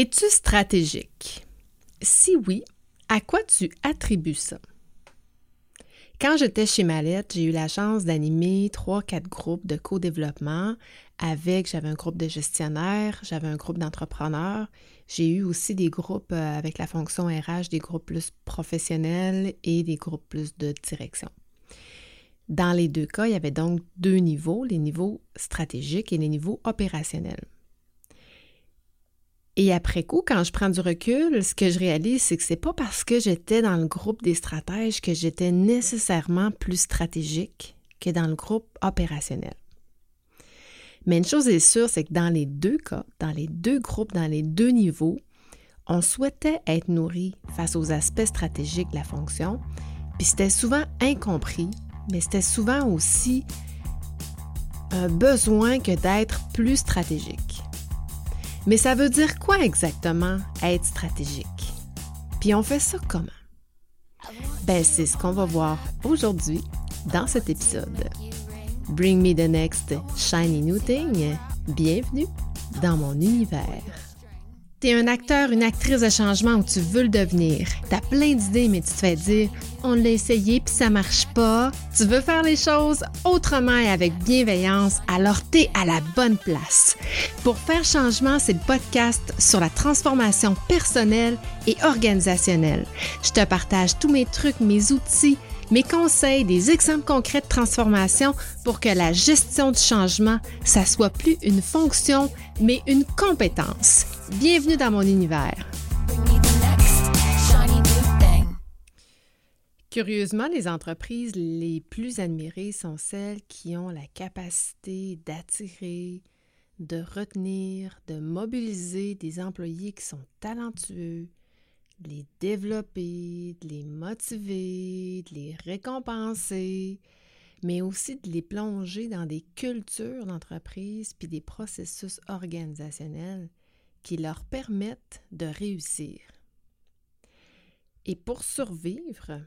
Es-tu stratégique? Si oui, à quoi tu attribues ça? Quand j'étais chez Mallette, j'ai eu la chance d'animer trois, quatre groupes de co-développement avec, j'avais un groupe de gestionnaires, j'avais un groupe d'entrepreneurs, j'ai eu aussi des groupes euh, avec la fonction RH, des groupes plus professionnels et des groupes plus de direction. Dans les deux cas, il y avait donc deux niveaux, les niveaux stratégiques et les niveaux opérationnels. Et après coup, quand je prends du recul, ce que je réalise, c'est que c'est pas parce que j'étais dans le groupe des stratèges que j'étais nécessairement plus stratégique que dans le groupe opérationnel. Mais une chose est sûre, c'est que dans les deux cas, dans les deux groupes, dans les deux niveaux, on souhaitait être nourri face aux aspects stratégiques de la fonction, puis c'était souvent incompris, mais c'était souvent aussi un besoin que d'être plus stratégique. Mais ça veut dire quoi exactement être stratégique? Puis on fait ça comment? Ben, c'est ce qu'on va voir aujourd'hui dans cet épisode. Bring me the next shiny new thing. Bienvenue dans mon univers. T'es un acteur, une actrice de changement où tu veux le devenir. T'as plein d'idées, mais tu te fais dire on l'a essayé puis ça marche pas. Tu veux faire les choses autrement et avec bienveillance, alors t'es à la bonne place. Pour faire changement, c'est le podcast sur la transformation personnelle et organisationnelle. Je te partage tous mes trucs, mes outils mes conseils, des exemples concrets de transformation pour que la gestion du changement, ça soit plus une fonction, mais une compétence. Bienvenue dans mon univers. Curieusement, les entreprises les plus admirées sont celles qui ont la capacité d'attirer, de retenir, de mobiliser des employés qui sont talentueux, de les développer, de les motiver, de les récompenser, mais aussi de les plonger dans des cultures d'entreprise puis des processus organisationnels qui leur permettent de réussir. Et pour survivre,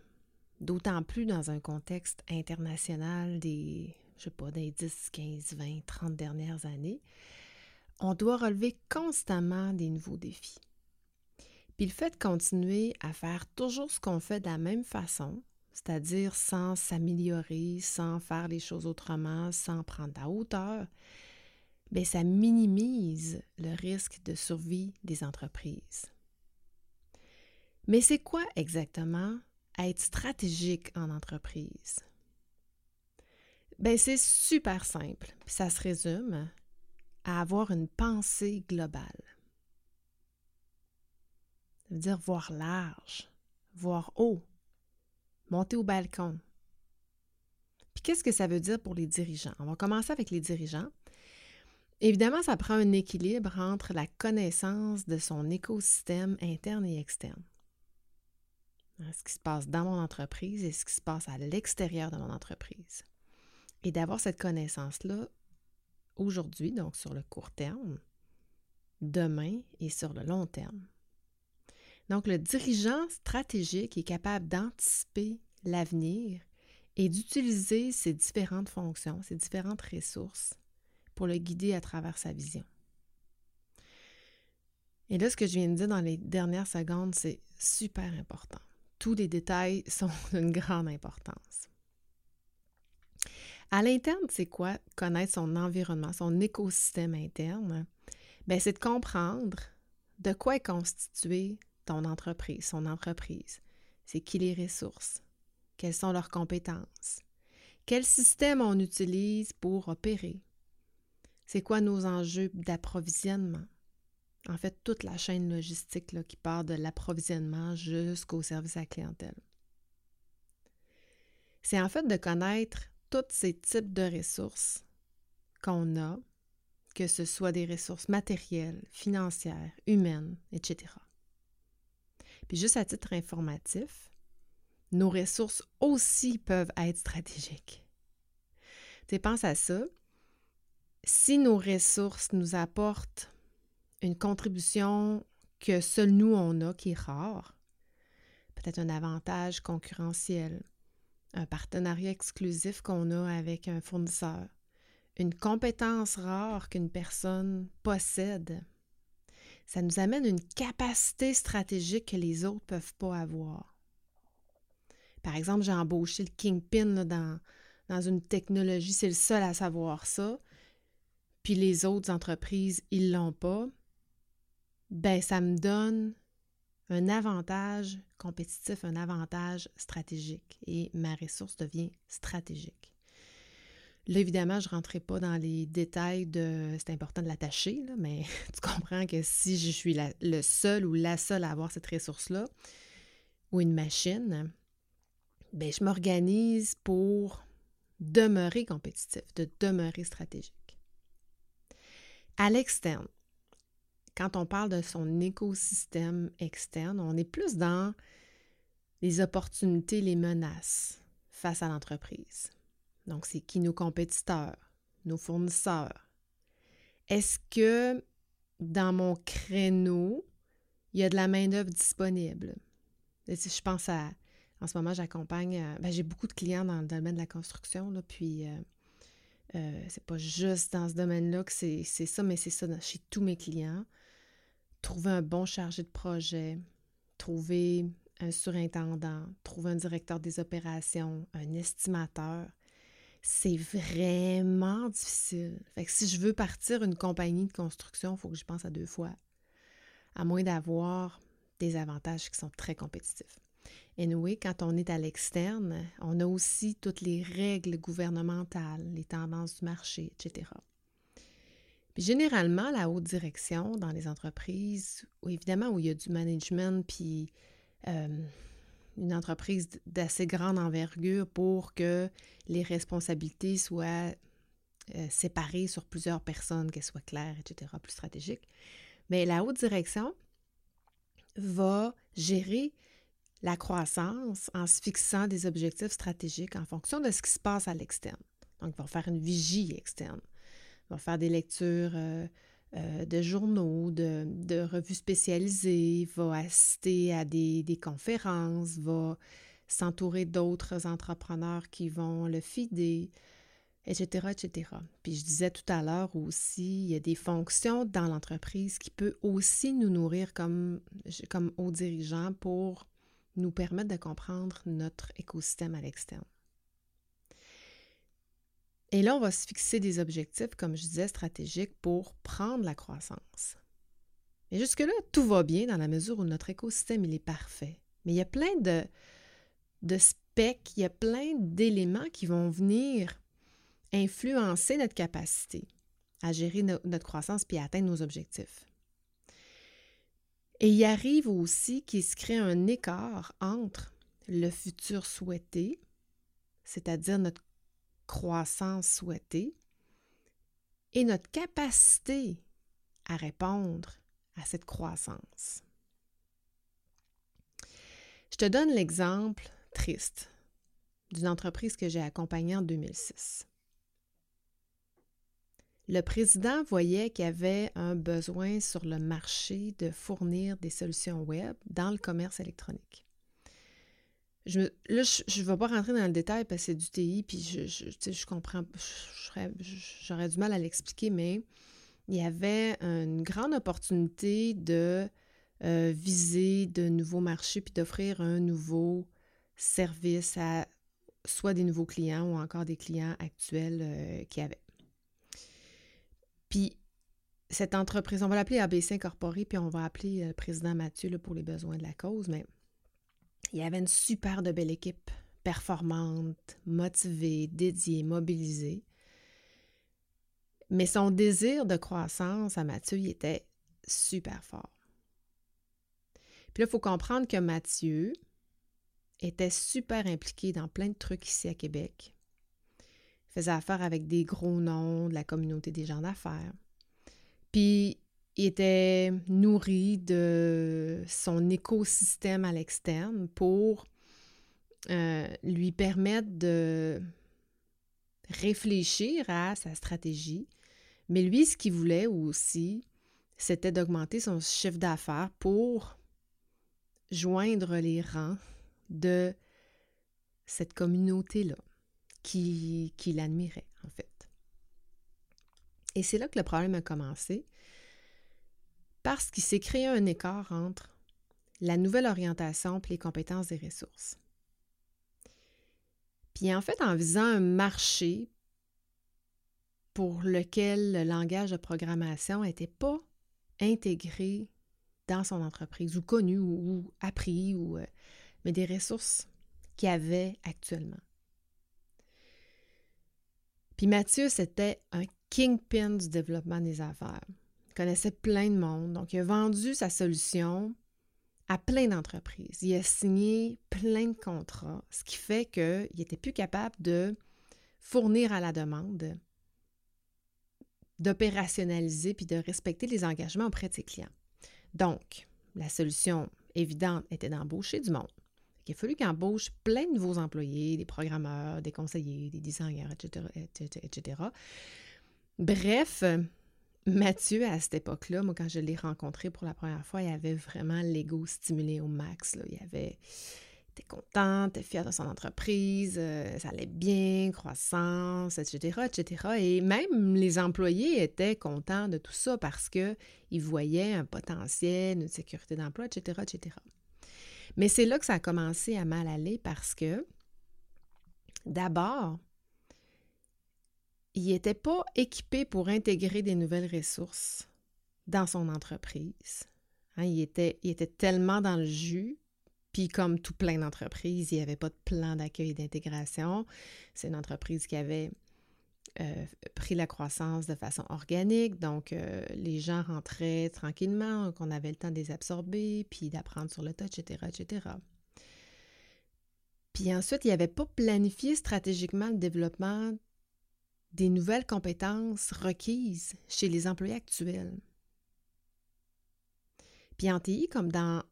d'autant plus dans un contexte international des, je sais pas, des 10, 15, 20, 30 dernières années, on doit relever constamment des nouveaux défis. Puis le fait de continuer à faire toujours ce qu'on fait de la même façon, c'est-à-dire sans s'améliorer, sans faire les choses autrement, sans prendre la hauteur, bien, ça minimise le risque de survie des entreprises. Mais c'est quoi exactement être stratégique en entreprise? Bien, c'est super simple. Ça se résume à avoir une pensée globale. Ça veut dire voir large, voir haut, monter au balcon. Puis qu'est-ce que ça veut dire pour les dirigeants? On va commencer avec les dirigeants. Évidemment, ça prend un équilibre entre la connaissance de son écosystème interne et externe. Hein, ce qui se passe dans mon entreprise et ce qui se passe à l'extérieur de mon entreprise. Et d'avoir cette connaissance-là aujourd'hui, donc sur le court terme, demain et sur le long terme. Donc, le dirigeant stratégique est capable d'anticiper l'avenir et d'utiliser ses différentes fonctions, ses différentes ressources pour le guider à travers sa vision. Et là, ce que je viens de dire dans les dernières secondes, c'est super important. Tous les détails sont d'une grande importance. À l'interne, c'est quoi connaître son environnement, son écosystème interne? Ben, c'est de comprendre de quoi est constitué entreprise, son entreprise. C'est qui les ressources? Quelles sont leurs compétences? Quel système on utilise pour opérer? C'est quoi nos enjeux d'approvisionnement? En fait, toute la chaîne logistique qui part de l'approvisionnement jusqu'au service à clientèle. C'est en fait de connaître tous ces types de ressources qu'on a, que ce soit des ressources matérielles, financières, humaines, etc. Puis juste à titre informatif, nos ressources aussi peuvent être stratégiques. Tu pense à ça. Si nos ressources nous apportent une contribution que seul nous on a, qui est rare, peut-être un avantage concurrentiel, un partenariat exclusif qu'on a avec un fournisseur, une compétence rare qu'une personne possède, ça nous amène une capacité stratégique que les autres ne peuvent pas avoir. Par exemple, j'ai embauché le Kingpin dans, une technologie, c'est le seul à savoir ça, puis les autres entreprises, ils ne l'ont pas. Ben, ça me donne un avantage compétitif, un avantage stratégique et ma ressource devient stratégique. Là, évidemment, je ne rentrerai pas dans les détails de c'est important de l'attacher, mais tu comprends que si je suis le seul ou la seule à avoir cette ressource-là, ou une machine, ben, je m'organise pour demeurer compétitif, de demeurer stratégique. À l'externe, quand on parle de son écosystème externe, on est plus dans les opportunités, les menaces face à l'entreprise. Donc, c'est qui nos compétiteurs, nos fournisseurs. Est-ce que dans mon créneau, il y a de la main-d'œuvre disponible? Je pense à. En ce moment, j'accompagne. Euh, ben, j'ai beaucoup de clients dans le domaine de la construction, là, puis euh, euh, c'est pas juste dans ce domaine-là que c'est ça, mais c'est ça chez tous mes clients. Trouver un bon chargé de projet, trouver un surintendant, trouver un directeur des opérations, un estimateur, c'est vraiment difficile. Fait que si je veux partir une compagnie de construction, il faut que je pense à deux fois. À moins d'avoir des avantages qui sont très compétitifs. Et anyway, quand on est à l'externe, on a aussi toutes les règles gouvernementales, les tendances du marché, etc. Puis généralement, la haute direction dans les entreprises, évidemment où il y a du management, puis euh, une entreprise d'assez grande envergure pour que les responsabilités soient euh, séparées sur plusieurs personnes, qu'elles soient claires, etc., plus stratégiques. Mais la haute direction va gérer la croissance en se fixant des objectifs stratégiques en fonction de ce qui se passe à l'externe. Donc, ils vont faire une vigie externe, ils vont faire des lectures euh, euh, de journaux, de, revues spécialisées, va assister à des, conférences, va s'entourer d'autres entrepreneurs qui vont le fider, etc., etc. Puis je disais tout à l'heure aussi, il y a des fonctions dans l'entreprise qui peuvent aussi nous nourrir comme, comme hauts dirigeants pour nous permettre de comprendre notre écosystème à l'externe. Et là, on va se fixer des objectifs, comme je disais, stratégiques pour prendre la croissance. Et jusque-là, tout va bien dans la mesure où notre écosystème, il est parfait. Mais il y a plein de, specs, il y a plein d'éléments qui vont venir influencer notre capacité à gérer notre croissance puis à atteindre nos objectifs. Et il arrive aussi qu'il se crée un écart entre le futur souhaité, c'est-à-dire notre croissance souhaitée et notre capacité à répondre à cette croissance. Je te donne l'exemple triste d'une entreprise que j'ai accompagnée en 2006. Le président voyait qu'il y avait un besoin sur le marché de fournir des solutions web dans le commerce électronique. Je, là, je ne vais pas rentrer dans le détail parce que c'est du TI, puis je, je, je comprends, j'aurais du mal à l'expliquer, mais il y avait une grande opportunité de euh, viser de nouveaux marchés puis d'offrir un nouveau service à soit des nouveaux clients ou encore des clients actuels euh, qui avaient. Puis cette entreprise, on va l'appeler ABC Incorporé, puis on va appeler le euh, président Mathieu pour les besoins de la cause, mais il y avait une super de belle équipe, performante, motivée, dédiée, mobilisée. Mais son désir de croissance à Mathieu, il était super fort. Puis là, il faut comprendre que Mathieu était super impliqué dans plein de trucs ici à Québec. Il faisait affaire avec des gros noms de la communauté des gens d'affaires. Puis était nourri de son écosystème à l'externe pour euh, lui permettre de réfléchir à sa stratégie. Mais lui, ce qu'il voulait aussi, c'était d'augmenter son chiffre d'affaires pour joindre les rangs de cette communauté-là qui, qui l'admirait, en fait. Et c'est là que le problème a commencé Parce qu'il s'est créé un écart entre la nouvelle orientation et les compétences des ressources. Puis en fait, en visant un marché pour lequel le langage de programmation n'était pas intégré dans son entreprise ou connu ou, appris, ou, euh, mais des ressources qu'il avait actuellement. Puis Mathieu, c'était un kingpin du développement des affaires. Connaissait plein de monde, donc il a vendu sa solution à plein d'entreprises. Il a signé plein de contrats, ce qui fait qu'il n'était plus capable de fournir à la demande, d'opérationnaliser puis de respecter les engagements auprès de ses clients. Donc, la solution évidente était d'embaucher du monde. Il a fallu qu'il embauche plein de nouveaux employés, des programmeurs, des conseillers, des designers, etc. etc. Bref, Mathieu, à cette époque-là, moi, quand je l'ai rencontré pour la première fois, il avait vraiment l'ego stimulé au max. Il avait était content, était fier de son entreprise, euh, ça allait bien, croissance, etc., etc. Et même les employés étaient contents de tout ça parce qu'ils voyaient un potentiel, une sécurité d'emploi, etc., etc. Mais c'est là que ça a commencé à mal aller parce que, d'abord, il n'était pas équipé pour intégrer des nouvelles ressources dans son entreprise. Hein, il, était, était tellement dans le jus, puis comme tout plein d'entreprises, il n'y avait pas de plan d'accueil et d'intégration. C'est une entreprise qui avait euh, pris la croissance de façon organique, donc euh, les gens rentraient tranquillement, qu'on avait le temps de les absorber, puis d'apprendre sur le tas, etc., etc. Puis ensuite, il n'y avait pas planifié stratégiquement le développement des nouvelles compétences requises chez les employés actuels. Puis en TI, comme dans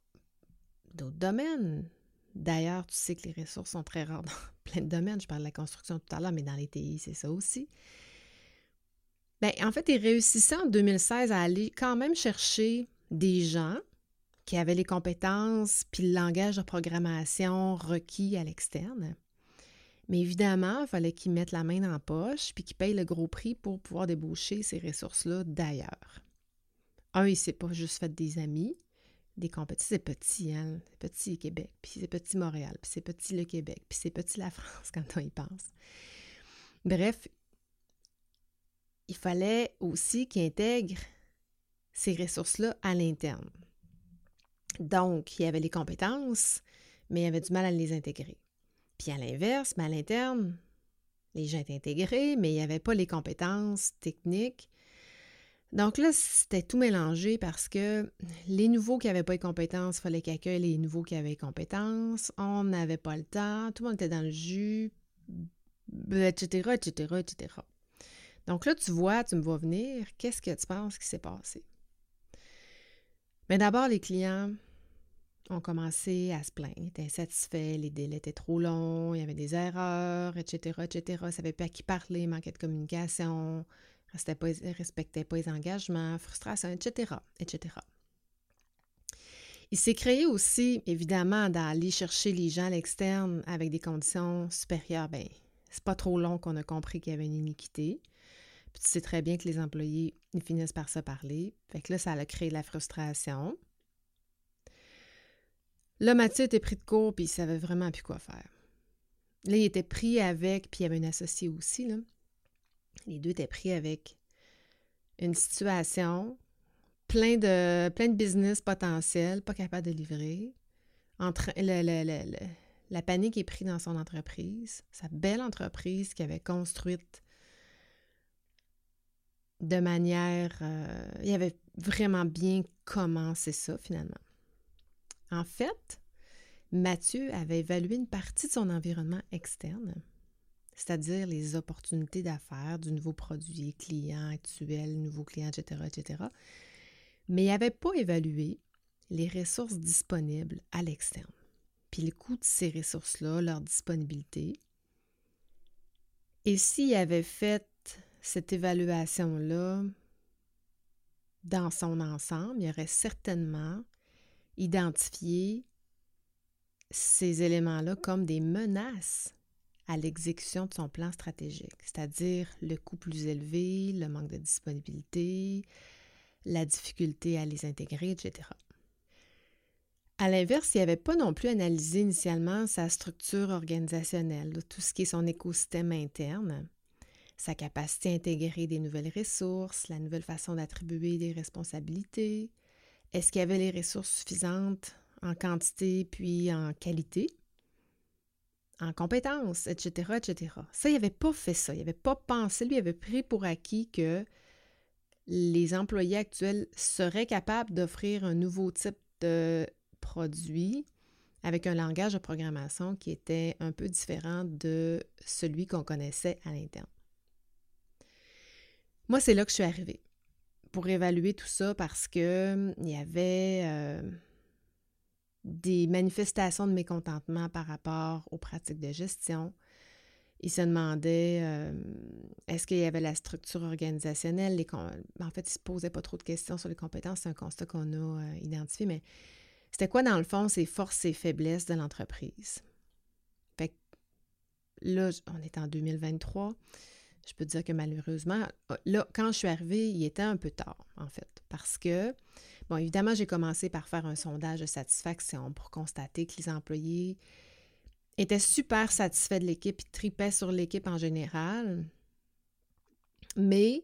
d'autres domaines, d'ailleurs, tu sais que les ressources sont très rares dans plein de domaines, je parle de la construction tout à l'heure, mais dans les TI, c'est ça aussi. Bien, en fait, il réussissait en 2016 à aller quand même chercher des gens qui avaient les compétences puis le langage de programmation requis à l'externe. Mais évidemment, il fallait qu'ils mettent la main dans la poche puis qu'ils payent le gros prix pour pouvoir débaucher ces ressources-là d'ailleurs. Un, il s'est pas juste fait des amis, des compétences. C'est petit, hein? C'est petit Québec, puis c'est petit Montréal, puis c'est petit le Québec, puis c'est petit la France quand on y pense. Bref, il fallait aussi qu'ils intègrent ces ressources-là à l'interne. Donc, il y avait les compétences, mais il y avait du mal à les intégrer. Puis à l'inverse, mais à l'interne, les gens étaient intégrés, mais il n'y avait pas les compétences techniques. Donc là, c'était tout mélangé parce que les nouveaux qui n'avaient pas les compétences, il fallait qu'ils accueillent les nouveaux qui avaient les compétences. On n'avait pas le temps, tout le monde était dans le jus, etc., etc., etc. Donc là, tu vois, tu me vois venir, qu'est-ce que tu penses qui s'est passé? Mais d'abord, les clients ont commencé à se plaindre, étaient insatisfaits, les délais étaient trop longs, il y avait des erreurs, etc., etc. Ils ne savaient pas à qui parler, manquait de communication, ne pas, respectaient pas les engagements, frustration, etc., etc. Il s'est créé aussi, évidemment, d'aller chercher les gens à l'externe avec des conditions supérieures. Ben, c'est pas trop long qu'on a compris qu'il y avait une iniquité. Tu sais très bien que les employés, ils finissent par se parler. Fait que là, ça a créé de la frustration. Là, Mathieu était pris de court, puis il savait vraiment plus quoi faire. Là, il était pris avec, puis il y avait une associé aussi, là. Les deux étaient pris avec une situation, plein de, plein business potentiels, pas capable de livrer. La panique est prise dans son entreprise, sa belle entreprise qu'il avait construite de manière... Euh, il avait vraiment bien commencé ça finalement. En fait, Mathieu avait évalué une partie de son environnement externe, c'est-à-dire les opportunités d'affaires du nouveau produit, client actuel, nouveau client, etc., etc. Mais il n'avait pas évalué les ressources disponibles à l'externe, puis le coût de ces ressources-là, leur disponibilité. Et s'il avait fait cette évaluation-là dans son ensemble, il aurait certainement identifier ces éléments-là comme des menaces à l'exécution de son plan stratégique, c'est-à-dire le coût plus élevé, le manque de disponibilité, la difficulté à les intégrer, etc. À l'inverse, il avait pas non plus analysé initialement sa structure organisationnelle, tout ce qui est son écosystème interne, sa capacité à intégrer des nouvelles ressources, la nouvelle façon d'attribuer des responsabilités. Est-ce qu'il y avait les ressources suffisantes en quantité puis en qualité, en compétences, etc., etc. Ça, il n'avait pas fait ça. Il n'avait pas pensé, lui, il avait pris pour acquis que les employés actuels seraient capables d'offrir un nouveau type de produit avec un langage de programmation qui était un peu différent de celui qu'on connaissait à l'interne. Moi, c'est là que je suis arrivée pour évaluer tout ça parce que hum, il y avait euh, des manifestations de mécontentement par rapport aux pratiques de gestion. Il se demandait euh, est-ce qu'il y avait la structure organisationnelle? Les en fait, il ne se posait pas trop de questions sur les compétences. C'est un constat qu'on a euh, identifié, mais c'était quoi, dans le fond, ses forces et faiblesses de l'entreprise? Fait que là, on est en 2023 je peux dire que malheureusement, euh, là, quand je suis arrivée, il était un peu tard, en fait, parce que, bon, évidemment, j'ai commencé par faire un sondage de satisfaction pour constater que les employés étaient super satisfaits de l'équipe, ils tripaient sur l'équipe en général, mais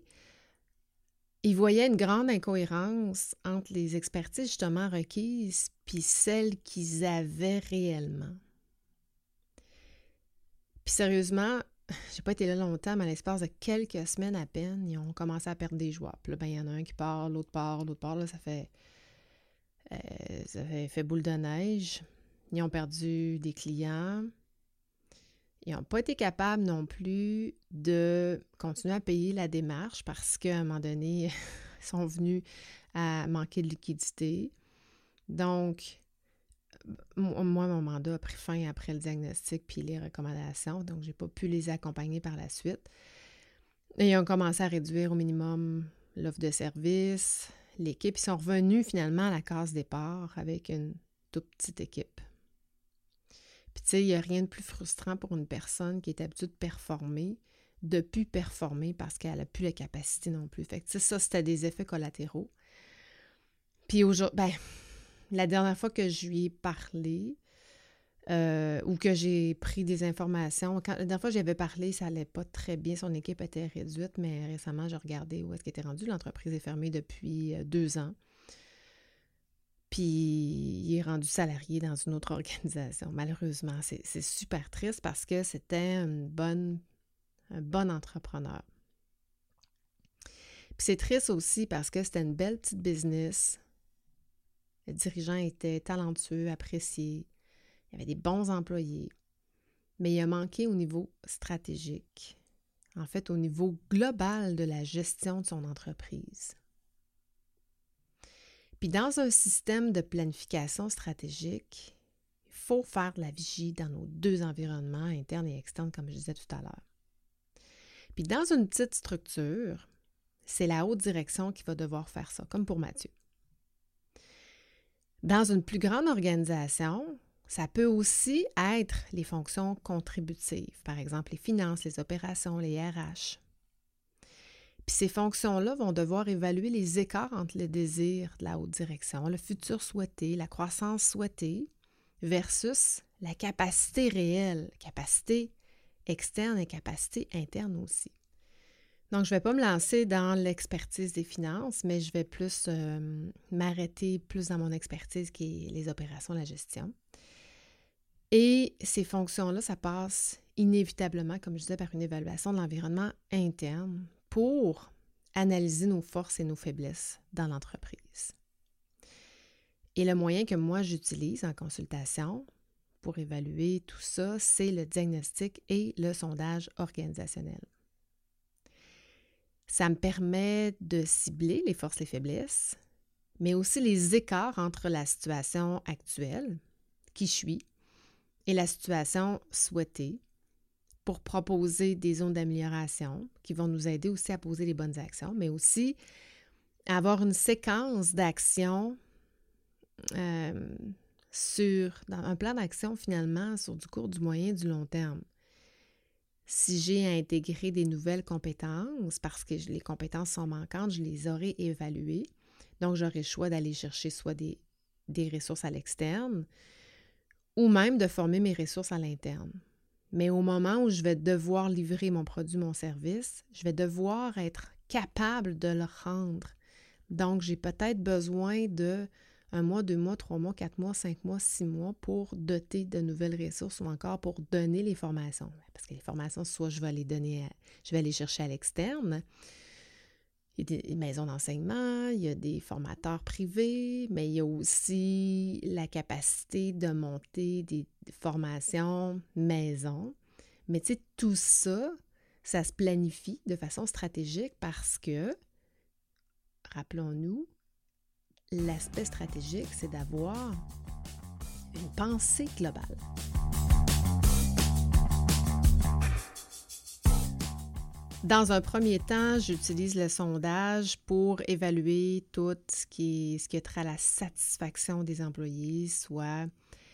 ils voyaient une grande incohérence entre les expertises justement requises puis celles qu'ils avaient réellement. Puis sérieusement, j'ai pas été là longtemps, mais à l'espace de quelques semaines à peine, ils ont commencé à perdre des joueurs. Puis là, ben, il y en a un qui part, l'autre part, l'autre part. Là, ça fait, euh, ça fait, fait, boule de neige. Ils ont perdu des clients. Ils n'ont pas été capables non plus de continuer à payer la démarche parce qu'à un moment donné, ils sont venus à manquer de liquidité. Donc, moi, mon mandat a pris fin après le diagnostic puis les recommandations, donc je n'ai pas pu les accompagner par la suite. Et ils ont commencé à réduire au minimum l'offre de service. L'équipe, ils sont revenus finalement à la case départ avec une toute petite équipe. Puis tu sais, il n'y a rien de plus frustrant pour une personne qui est habituée de performer, de plus performer parce qu'elle n'a plus la capacité non plus. Fait ça, c'était des effets collatéraux. Puis aujourd'hui, ben, la dernière fois que je lui ai parlé euh, ou que j'ai pris des informations, la dernière fois que j'avais parlé, ça allait pas très bien. Son équipe était réduite, mais récemment, j'ai regardé où est-ce qu'elle était rendue. L'entreprise est fermée depuis euh, deux ans. Puis il est rendu salarié dans une autre organisation. Malheureusement, c'est super triste parce que c'était une bonne, un bon entrepreneur. Puis c'est triste aussi parce que c'était une belle petite business le dirigeant était talentueux, apprécié. Il y avait des bons employés. Mais il a manqué au niveau stratégique, en fait au niveau global de la gestion de son entreprise. Puis dans un système de planification stratégique, il faut faire de la vigie dans nos deux environnements, internes et externes, comme je disais tout à l'heure. Puis dans une petite structure, c'est la haute direction qui va devoir faire ça, comme pour Mathieu. Dans une plus grande organisation, ça peut aussi être les fonctions contributives, par exemple les finances, les opérations, les RH. Puis ces fonctions-là vont devoir évaluer les écarts entre le désir de la haute direction, le futur souhaité, la croissance souhaitée, versus la capacité réelle, capacité externe et capacité interne aussi. Donc, je ne vais pas me lancer dans l'expertise des finances, mais je vais plus euh, m'arrêter plus dans mon expertise qui est les opérations, la gestion. Et ces fonctions-là, ça passe inévitablement, comme je disais, par une évaluation de l'environnement interne pour analyser nos forces et nos faiblesses dans l'entreprise. Et le moyen que moi j'utilise en consultation pour évaluer tout ça, c'est le diagnostic et le sondage organisationnel. Ça me permet de cibler les forces et les faiblesses, mais aussi les écarts entre la situation actuelle, qui je suis, et la situation souhaitée pour proposer des zones d'amélioration qui vont nous aider aussi à poser les bonnes actions, mais aussi avoir une séquence d'actions euh, sur un plan d'action finalement sur du court, du moyen, du long terme si j'ai à intégrer des nouvelles compétences, parce que les compétences sont manquantes, je les aurai évaluées. Donc, j'aurai le choix d'aller chercher soit des, des ressources à l'externe ou même de former mes ressources à l'interne. Mais au moment où je vais devoir livrer mon produit, mon service, je vais devoir être capable de le rendre. Donc, j'ai peut-être besoin de un mois, deux mois, trois mois, quatre mois, cinq mois, six mois pour doter de nouvelles ressources ou encore pour donner les formations. Parce que les formations, soit je vais les donner, je vais les chercher à l'externe. Il y a des maisons d'enseignement, il y a des formateurs privés, mais il y a aussi la capacité de monter des formations maison. Mais tu sais, tout ça, ça se planifie de façon stratégique parce que, rappelons-nous, l'aspect stratégique, c'est d'avoir une pensée globale. Dans un premier temps, j'utilise le sondage pour évaluer tout ce qui, ce qui est trait à la satisfaction des employés, soit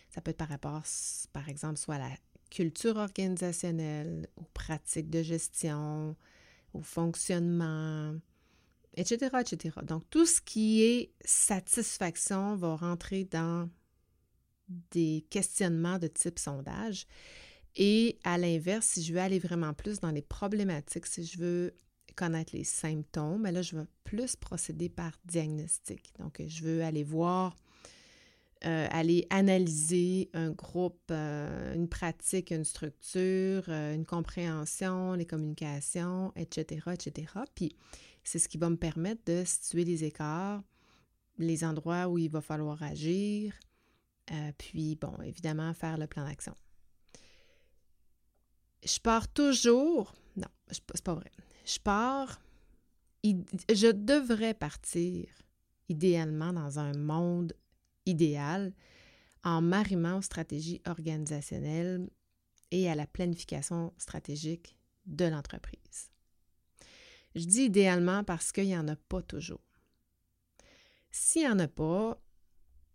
ça peut être par rapport, par exemple, soit à la culture organisationnelle, aux pratiques de gestion, au fonctionnement, etc., etc. Donc, tout ce qui est satisfaction va rentrer dans des questionnements de type sondage. Et à l'inverse, si je veux aller vraiment plus dans les problématiques, si je veux connaître les symptômes, ben là, je vais plus procéder par diagnostic. Donc, je veux aller voir, euh, aller analyser un groupe, euh, une pratique, une structure, euh, une compréhension, les communications, etc., etc. Puis, c'est ce qui va me permettre de situer les écarts, les endroits où il va falloir agir, puis, bon, évidemment, faire le plan d'action. Je pars toujours, non, c'est pas vrai. Je pars, je devrais partir idéalement dans un monde idéal en m'arrimant aux stratégies organisationnelles et à la planification stratégique de l'entreprise. Je dis idéalement parce qu'il n'y en a pas toujours. S'il n'y en a pas,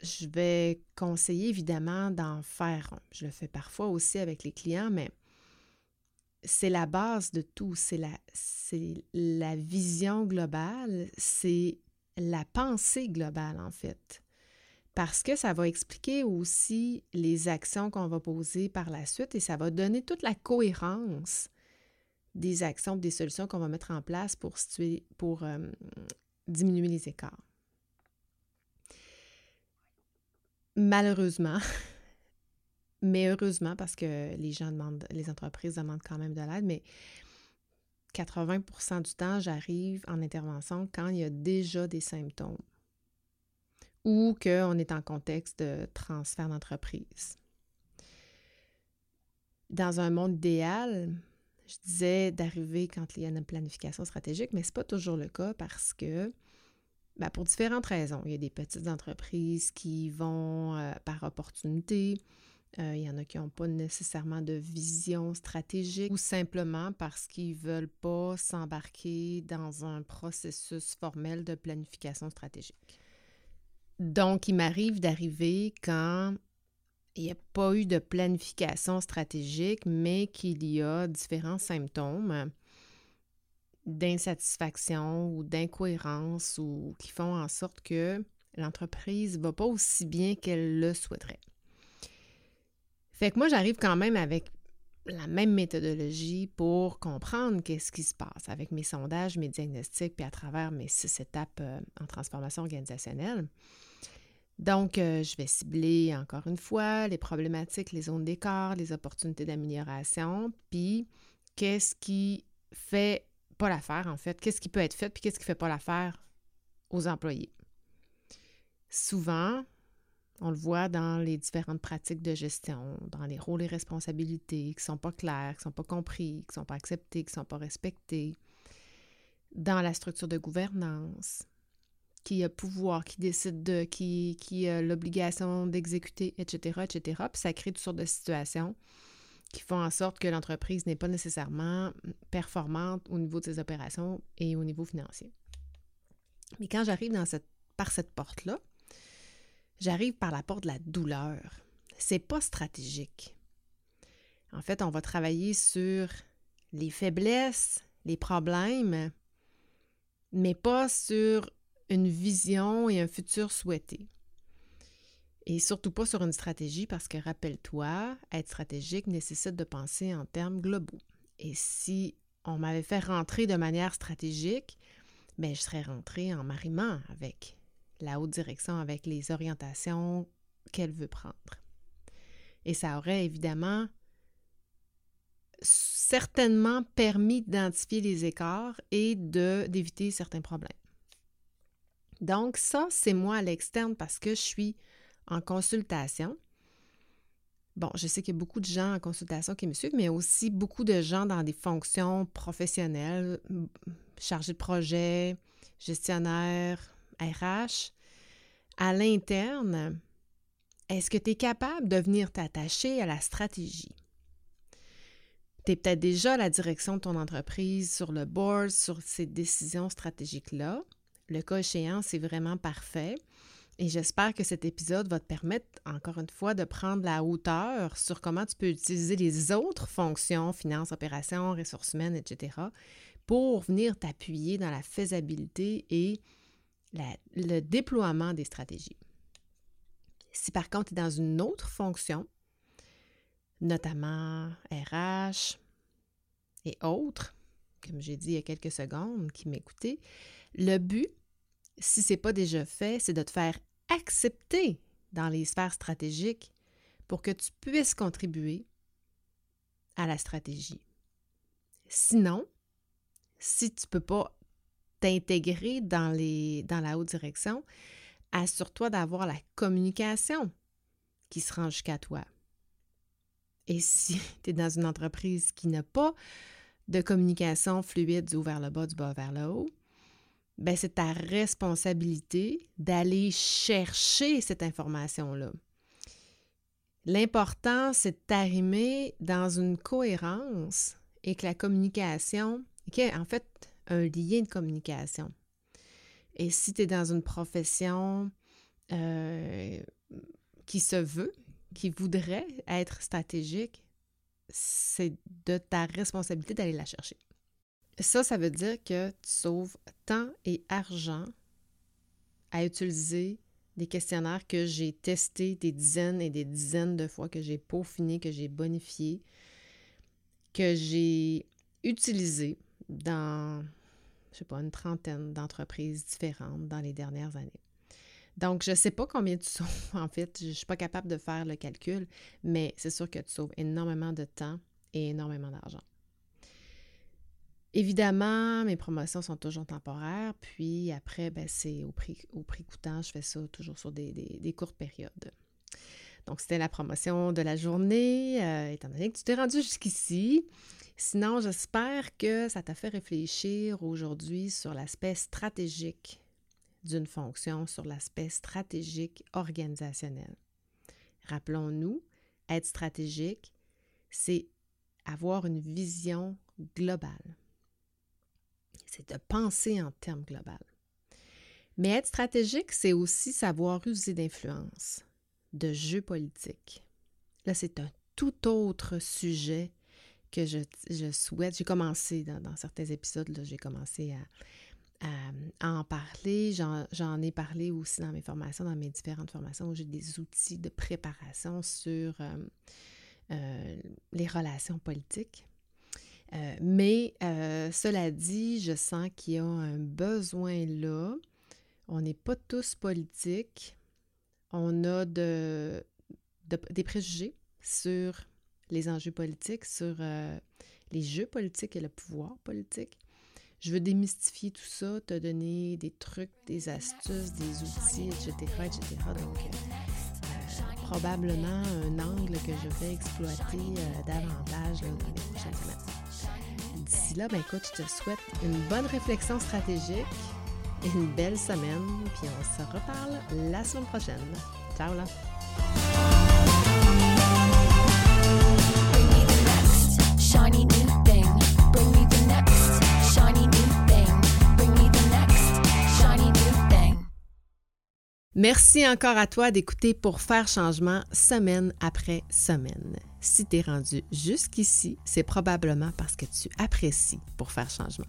je vais conseiller évidemment d'en faire. Je le fais parfois aussi avec les clients, mais c'est la base de tout. C'est la, la vision globale, c'est la pensée globale en fait. Parce que ça va expliquer aussi les actions qu'on va poser par la suite et ça va donner toute la cohérence des actions, des solutions qu'on va mettre en place pour, euh, diminuer les écarts. Malheureusement, mais heureusement parce que les gens demandent, les entreprises demandent quand même de l'aide, mais 80% du temps, j'arrive en intervention quand il y a déjà des symptômes ou qu'on est en contexte de transfert d'entreprise. Dans un monde idéal, je disais d'arriver quand il y a une planification stratégique, mais ce n'est pas toujours le cas parce que, ben, pour différentes raisons, il y a des petites entreprises qui vont euh, par opportunité, euh, il y en a qui n'ont pas nécessairement de vision stratégique ou simplement parce qu'ils ne veulent pas s'embarquer dans un processus formel de planification stratégique. Donc, il m'arrive d'arriver quand il n'y a pas eu de planification stratégique, mais qu'il y a différents symptômes d'insatisfaction ou d'incohérence ou qui font en sorte que l'entreprise ne va pas aussi bien qu'elle le souhaiterait. Fait que moi, j'arrive quand même avec la même méthodologie pour comprendre qu'est-ce qui se passe avec mes sondages, mes diagnostics, puis à travers mes six étapes euh, en transformation organisationnelle. Donc, euh, je vais cibler encore une fois les problématiques, les zones d'écart, les opportunités d'amélioration, puis qu'est-ce qui fait pas l'affaire en fait, qu'est-ce qui peut être fait, puis qu'est-ce qui fait pas l'affaire aux employés. Souvent, on le voit dans les différentes pratiques de gestion, dans les rôles et responsabilités qui ne sont pas clairs, qui ne sont pas compris, qui ne sont pas acceptés, qui ne sont pas respectés, dans la structure de gouvernance, qui a pouvoir, qui décide de, qui, qui a l'obligation d'exécuter, etc., etc. Puis ça crée toutes sortes de situations qui font en sorte que l'entreprise n'est pas nécessairement performante au niveau de ses opérations et au niveau financier. Mais quand j'arrive dans cette, par cette porte-là, j'arrive par la porte de la douleur. C'est pas stratégique. En fait, on va travailler sur les faiblesses, les problèmes, mais pas sur une vision et un futur souhaité. Et surtout pas sur une stratégie parce que rappelle-toi, être stratégique nécessite de penser en termes globaux. Et si on m'avait fait rentrer de manière stratégique, bien, je serais rentrée en mariement avec la haute direction, avec les orientations qu'elle veut prendre. Et ça aurait évidemment certainement permis d'identifier les écarts et d'éviter certains problèmes. Donc ça, c'est moi à l'externe parce que je suis en consultation. Bon, je sais qu'il y a beaucoup de gens en consultation qui me suivent, mais aussi beaucoup de gens dans des fonctions professionnelles, chargés de projet, gestionnaire, RH. À l'interne, est-ce que tu es capable de venir t'attacher à la stratégie? Tu es peut-être déjà à la direction de ton entreprise, sur le board, sur ces décisions stratégiques-là. Le cas échéant, c'est vraiment parfait. Et j'espère que cet épisode va te permettre, encore une fois, de prendre la hauteur sur comment tu peux utiliser les autres fonctions, finances, opérations, ressources humaines, etc., pour venir t'appuyer dans la faisabilité et le déploiement des stratégies. Si par contre tu es dans une autre fonction, notamment RH et autres, comme j'ai dit il y a quelques secondes, qui m'écoutaient, le but, si ce n'est pas déjà fait, c'est de te faire accepter dans les sphères stratégiques pour que tu puisses contribuer à la stratégie. Sinon, si tu ne peux pas t'intégrer dans, la haute direction, assure-toi d'avoir la communication qui se rend jusqu'à toi. Et si tu es dans une entreprise qui n'a pas de communication fluide du haut vers le bas, du bas vers le haut, ben c'est ta responsabilité d'aller chercher cette information-là. L'important, c'est de t'arrimer dans une cohérence et que la communication, qui en fait un lien de communication. Et si tu es dans une profession euh, qui se veut, qui voudrait être stratégique, c'est de ta responsabilité d'aller la chercher. Ça, ça veut dire que tu sauves temps et argent à utiliser des questionnaires que j'ai testés des dizaines et des dizaines de fois, que j'ai peaufinés, que j'ai bonifiés, que j'ai utilisés dans, je sais pas, une trentaine d'entreprises différentes dans les dernières années. Donc, je ne sais pas combien tu sauves, en fait, je ne suis pas capable de faire le calcul, mais c'est sûr que tu sauves énormément de temps et énormément d'argent. Évidemment, mes promotions sont toujours temporaires, puis après, ben, c'est au prix, au coûtant, je fais ça toujours sur des, courtes périodes. Donc, c'était la promotion de la journée, euh, étant donné que tu t'es rendu jusqu'ici. Sinon, j'espère que ça t'a fait réfléchir aujourd'hui sur l'aspect stratégique d'une fonction, sur l'aspect stratégique organisationnel. Rappelons-nous, être stratégique, c'est avoir une vision globale c'est de penser en termes globaux. Mais être stratégique, c'est aussi savoir user d'influence, de jeu politique. Là, c'est un tout autre sujet que je, souhaite. J'ai commencé dans, certains épisodes, j'ai commencé à, en parler. J'en ai parlé aussi dans mes formations, dans mes différentes formations où j'ai des outils de préparation sur euh, euh, les relations politiques. Euh, mais euh, cela dit, je sens qu'il y a un besoin là. On n'est pas tous politiques. On a de, des préjugés sur les enjeux politiques, sur euh, les jeux politiques et le pouvoir politique. Je veux démystifier tout ça, te donner des trucs, des astuces, des outils, etc., etc. Donc, probablement un angle que je vais exploiter davantage dans les prochaines semaines. D'ici là, ben écoute, je te souhaite une bonne réflexion stratégique et une belle semaine. Puis on se reparle la semaine prochaine. Ciao là! Merci encore à toi d'écouter pour faire changement semaine après semaine. Si tu es rendu jusqu'ici, c'est probablement parce que tu apprécies pour faire changement.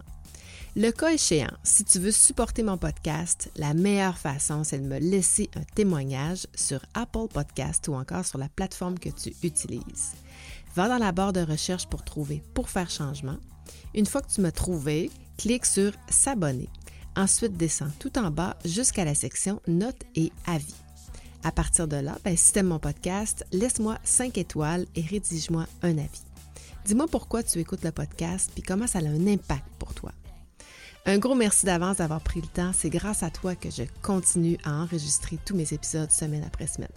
Le cas échéant, si tu veux supporter mon podcast, la meilleure façon, c'est de me laisser un témoignage sur Apple Podcast ou encore sur la plateforme que tu utilises. Va dans la barre de recherche pour trouver Pour faire changement. Une fois que tu m'as trouvé, clique sur S'abonner. Ensuite, descends tout en bas jusqu'à la section Notes et avis. À partir de là, ben, si tu aimes mon podcast, laisse-moi 5 étoiles et rédige-moi un avis. Dis-moi pourquoi tu écoutes le podcast puis comment ça a un impact pour toi. Un gros merci d'avance d'avoir pris le temps. C'est grâce à toi que je continue à enregistrer tous mes épisodes semaine après semaine.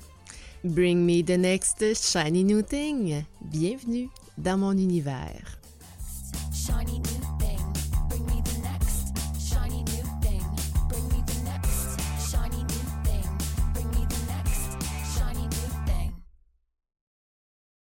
Bring me the next shiny new thing. Bienvenue dans mon univers.